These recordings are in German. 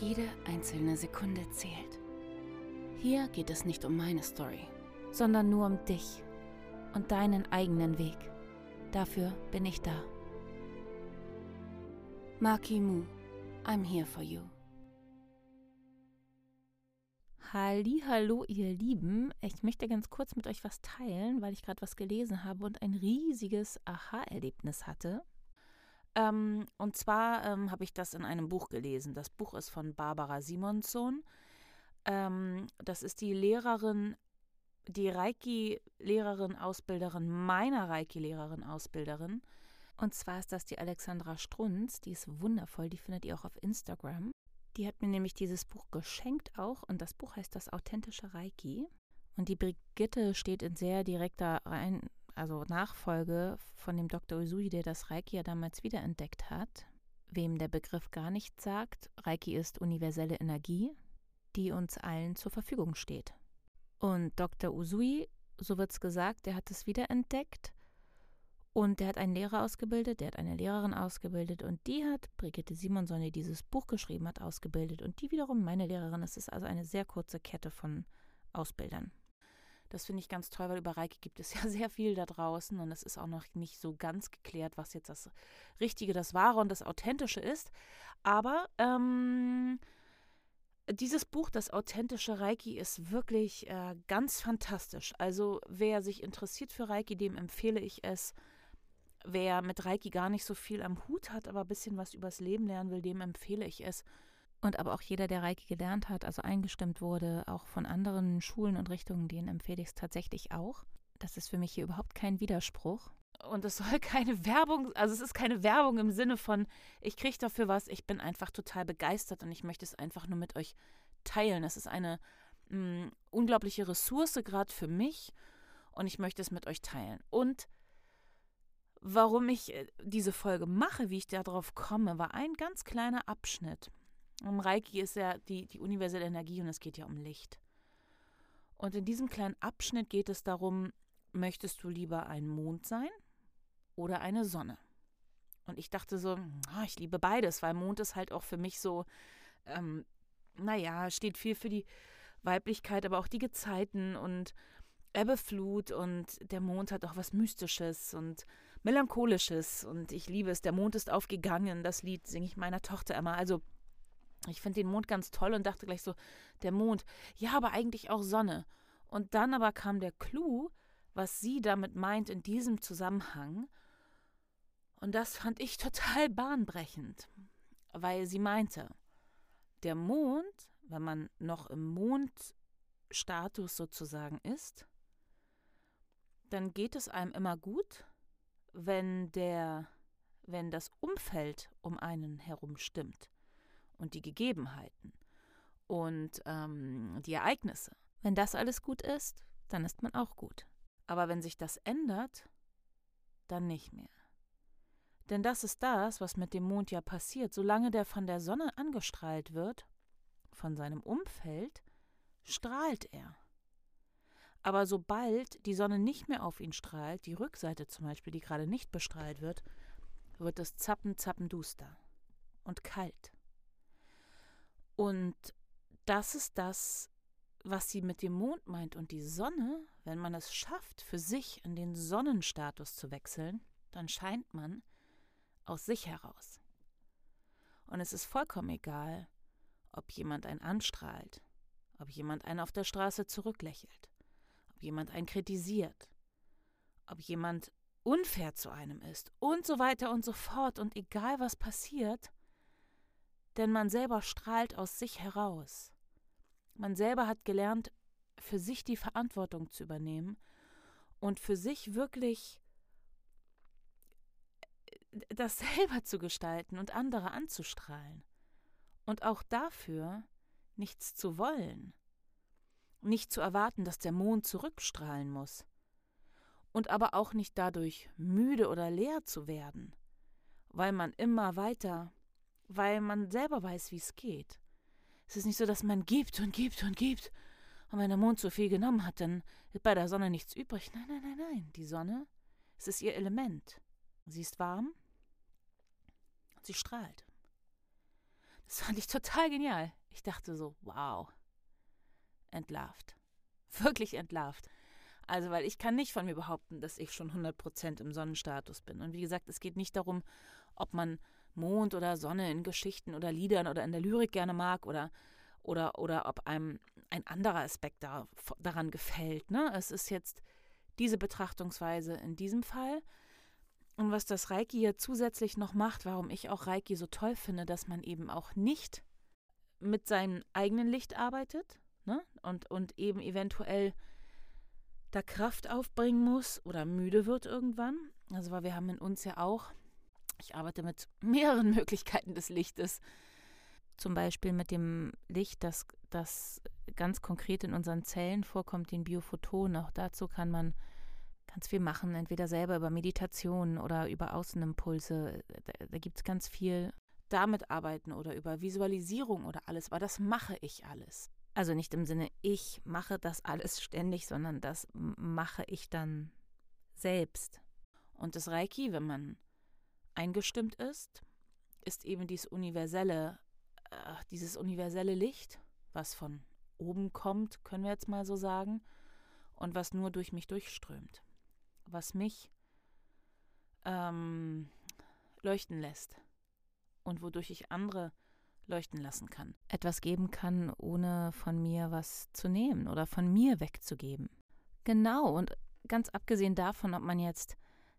Jede einzelne Sekunde zählt. Hier geht es nicht um meine Story, sondern nur um dich und deinen eigenen Weg. Dafür bin ich da. Maki Mu, I'm here for you. Hallo, ihr Lieben. Ich möchte ganz kurz mit euch was teilen, weil ich gerade was gelesen habe und ein riesiges Aha-Erlebnis hatte. Ähm, und zwar ähm, habe ich das in einem Buch gelesen. Das Buch ist von Barbara Simonsson. Ähm, das ist die Lehrerin, die Reiki-Lehrerin, Ausbilderin meiner Reiki-Lehrerin, Ausbilderin. Und zwar ist das die Alexandra Strunz. Die ist wundervoll. Die findet ihr auch auf Instagram. Die hat mir nämlich dieses Buch geschenkt auch und das Buch heißt Das authentische Reiki. Und die Brigitte steht in sehr direkter Rein, also Nachfolge von dem Dr. Usui, der das Reiki ja damals wiederentdeckt hat. Wem der Begriff gar nichts sagt, Reiki ist universelle Energie, die uns allen zur Verfügung steht. Und Dr. Usui, so wird es gesagt, der hat es wiederentdeckt und der hat einen Lehrer ausgebildet, der hat eine Lehrerin ausgebildet und die hat Brigitte Simonson, die dieses Buch geschrieben hat, ausgebildet und die wiederum meine Lehrerin. Es ist also eine sehr kurze Kette von Ausbildern. Das finde ich ganz toll, weil über Reiki gibt es ja sehr viel da draußen und es ist auch noch nicht so ganz geklärt, was jetzt das Richtige, das Wahre und das Authentische ist. Aber ähm, dieses Buch, das authentische Reiki, ist wirklich äh, ganz fantastisch. Also wer sich interessiert für Reiki, dem empfehle ich es. Wer mit Reiki gar nicht so viel am Hut hat, aber ein bisschen was übers Leben lernen will, dem empfehle ich es. Und aber auch jeder, der Reiki gelernt hat, also eingestimmt wurde, auch von anderen Schulen und Richtungen, denen empfehle ich es tatsächlich auch. Das ist für mich hier überhaupt kein Widerspruch. Und es soll keine Werbung, also es ist keine Werbung im Sinne von, ich kriege dafür was, ich bin einfach total begeistert und ich möchte es einfach nur mit euch teilen. Es ist eine mh, mm, unglaubliche Ressource gerade für mich und ich möchte es mit euch teilen. Und Warum ich äh, diese Folge mache, wie ich darauf komme, war ein ganz kleiner Abschnitt. Um Reiki ist ja die, die universelle Energie und es geht ja um Licht. Und in diesem kleinen Abschnitt geht es darum, möchtest du lieber ein Mond sein oder eine Sonne? Und ich dachte so, oh, ich liebe beides, weil Mond ist halt auch für mich so, ähm, naja, steht viel für die Weiblichkeit, aber auch die Gezeiten und Ebbe, Flut und der Mond hat auch was Mystisches und Melancholisches und ich liebe es. Der Mond ist aufgegangen. Das Lied singe ich meiner Tochter immer. Also ich finde den Mond ganz toll und dachte gleich so, der Mond, ja, aber eigentlich auch Sonne. Und dann aber kam der Clou, was sie damit meint in diesem Zusammenhang. Und das fand ich total bahnbrechend, weil sie meinte, der Mond, wenn man noch im Mondstatus sozusagen ist, dann geht es einem immer gut, wenn der, wenn das Umfeld um einen herum stimmt und die Gegebenheiten und ähm, die Ereignisse. Wenn das alles gut ist, dann ist man auch gut. Aber wenn sich das ändert, dann nicht mehr. Denn das ist das, was mit dem Mond ja passiert. Solange der von der Sonne angestrahlt wird, von seinem Umfeld, strahlt er. Aber sobald die Sonne nicht mehr auf ihn strahlt, die Rückseite zum Beispiel, die gerade nicht bestrahlt wird, wird es zappen, zappen duster und kalt. Und das ist das, was sie mit dem Mond meint. Und die Sonne, wenn man es schafft, für sich in den Sonnenstatus zu wechseln, dann scheint man aus sich heraus. Und es ist vollkommen egal, ob jemand einen anstrahlt, ob jemand einen auf der Straße zurücklächelt, jemand einen kritisiert, ob jemand unfair zu einem ist und so weiter und so fort und egal was passiert, denn man selber strahlt aus sich heraus. Man selber hat gelernt, für sich die Verantwortung zu übernehmen und für sich wirklich äh, das selber zu gestalten und andere anzustrahlen. Und auch dafür nichts zu wollen. Nicht zu erwarten, dass der Mond zurückstrahlen muss. Und aber auch nicht dadurch müde oder leer zu werden, weil man immer weiter, weil man selber weiß, wie es geht. Es ist nicht so, dass man gibt und gibt und gibt. Und wenn der Mond zu viel genommen hat, dann ist bei der Sonne nichts übrig. Nein, nein, nein, nein. Die Sonne, es ist ihr Element. Sie ist warm und sie strahlt. Das fand ich total genial. Ich dachte so, wow, entlarvt. Wirklich entlarvt. Also, weil ich kann nicht von mir behaupten, dass ich schon 100% im Sonnenstatus bin. Und wie gesagt, es geht nicht darum, ob man Mond oder Sonne in Geschichten oder Liedern oder in der Lyrik gerne mag oder, oder, oder ob einem ein anderer Aspekt da, daran gefällt. Ne? Es ist jetzt diese Betrachtungsweise in diesem Fall. Und was das Reiki hier zusätzlich noch macht, warum ich auch Reiki so toll finde, dass man eben auch nicht mit seinem eigenen Licht arbeitet ne? und, und eben eventuell da Kraft aufbringen muss oder müde wird irgendwann. Also weil wir haben in uns ja auch, ich arbeite mit mehreren Möglichkeiten des Lichtes. Zum Beispiel mit dem Licht, das, das ganz konkret in unseren Zellen vorkommt, den Biophotonen. Auch dazu kann man ganz viel machen, entweder selber über Meditation oder über Außenimpulse. Da, da gibt es ganz viel damit arbeiten oder über Visualisierung oder alles, weil das mache ich alles. Also nicht im Sinne, ich mache das alles ständig, sondern das mache ich dann selbst. Und das Reiki, wenn man eingestimmt ist, ist eben dieses universelle, äh, dieses universelle Licht, was von oben kommt, können wir jetzt mal so sagen, und was nur durch mich durchströmt, was mich ähm, leuchten lässt und wodurch ich andere leuchten lassen kann. Etwas geben kann, ohne von mir was zu nehmen oder von mir wegzugeben. Genau, und ganz abgesehen davon, ob man jetzt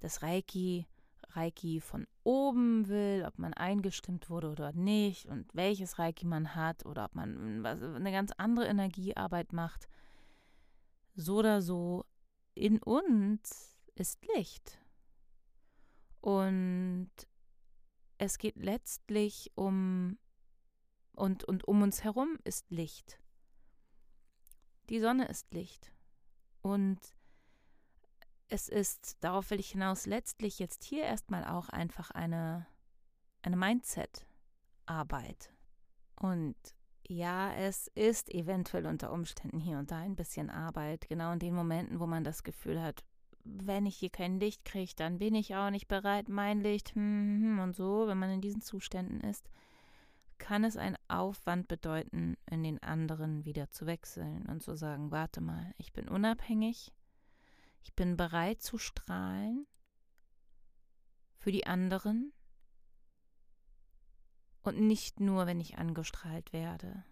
das Reiki, Reiki von oben will, ob man eingestimmt wurde oder nicht und welches Reiki man hat oder ob man eine ganz andere Energiearbeit macht, so oder so, in uns ist Licht. Und es geht letztlich um und, und um uns herum ist Licht. Die Sonne ist Licht. Und es ist, darauf will ich hinaus, letztlich jetzt hier erstmal auch einfach eine, eine Mindset-Arbeit. Und ja, es ist eventuell unter Umständen hier und da ein bisschen Arbeit, genau in den Momenten, wo man das Gefühl hat, wenn ich hier kein Licht kriege, dann bin ich auch nicht bereit, mein Licht hm, hm, hm, und so, wenn man in diesen Zuständen ist, kann es einen Aufwand bedeuten, in den anderen wieder zu wechseln und zu sagen, warte mal, ich bin unabhängig, ich bin bereit zu strahlen für die anderen und nicht nur, wenn ich angestrahlt werde,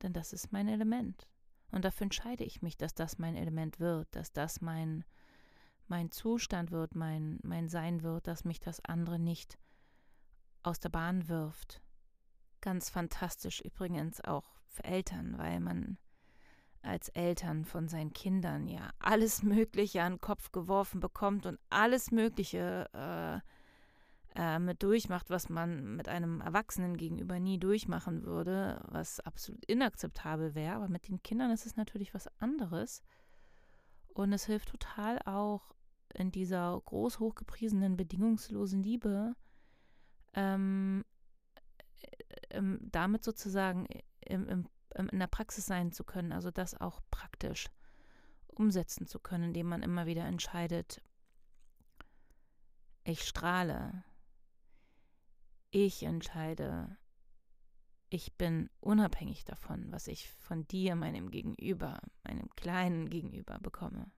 denn das ist mein Element. Und dafür entscheide ich mich, dass das mein Element wird, dass das mein mein Zustand wird, mein, mein Sein wird, dass mich das andere nicht aus der Bahn wirft. Ganz fantastisch übrigens auch für Eltern, weil man als Eltern von seinen Kindern ja alles Mögliche an den Kopf geworfen bekommt und alles Mögliche äh, äh, mit durchmacht, was man mit einem Erwachsenen gegenüber nie durchmachen würde, was absolut inakzeptabel wäre. Aber mit den Kindern ist es natürlich was anderes. Und es hilft total auch, in dieser groß hochgepriesenen bedingungslosen Liebe ähm, ähm, damit sozusagen im, im, in der Praxis sein zu können, also das auch praktisch umsetzen zu können, indem man immer wieder entscheidet, ich strahle, ich entscheide, ich bin unabhängig davon, was ich von dir, meinem Gegenüber, meinem kleinen Gegenüber bekomme.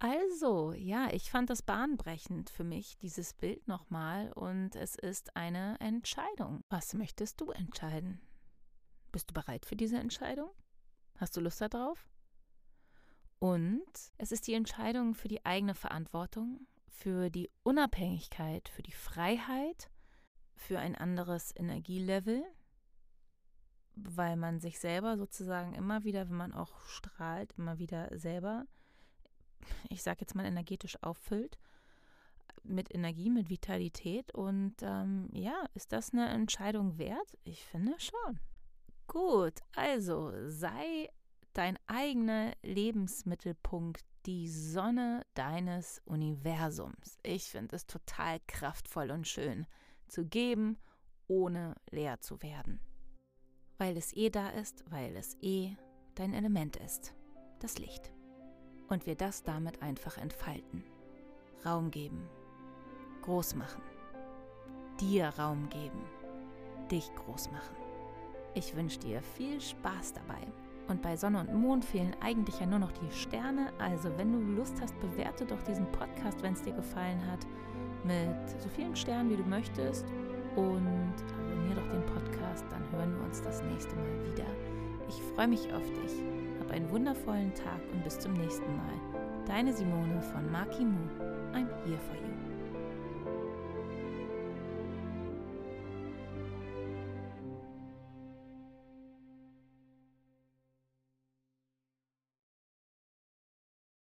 Also, ja, ich fand das bahnbrechend für mich, dieses Bild nochmal. Und es ist eine Entscheidung. Was möchtest du entscheiden? Bist du bereit für diese Entscheidung? Hast du Lust darauf? Und es ist die Entscheidung für die eigene Verantwortung, für die Unabhängigkeit, für die Freiheit, für ein anderes Energielevel, weil man sich selber sozusagen immer wieder, wenn man auch strahlt, immer wieder selber ich sage jetzt mal energetisch auffüllt, mit Energie, mit Vitalität. Und ähm, ja, ist das eine Entscheidung wert? Ich finde schon. Gut, also sei dein eigener Lebensmittelpunkt, die Sonne deines Universums. Ich finde es total kraftvoll und schön zu geben, ohne leer zu werden. Weil es eh da ist, weil es eh dein Element ist, das Licht. Und wir das damit einfach entfalten. Raum geben, groß machen, dir Raum geben, dich groß machen. Ich wünsche dir viel Spaß dabei. Und bei Sonne und Mond fehlen eigentlich ja nur noch die Sterne. Also wenn du Lust hast, bewerte doch diesen Podcast, wenn es dir gefallen hat, mit so vielen Sternen, wie du möchtest. Und abonniere doch den Podcast, dann hören wir uns das nächste Mal wieder. Ich freue mich auf dich. Hab einen wundervollen Tag und bis zum nächsten Mal. Deine Simone von Maki Mu. I'm here for you.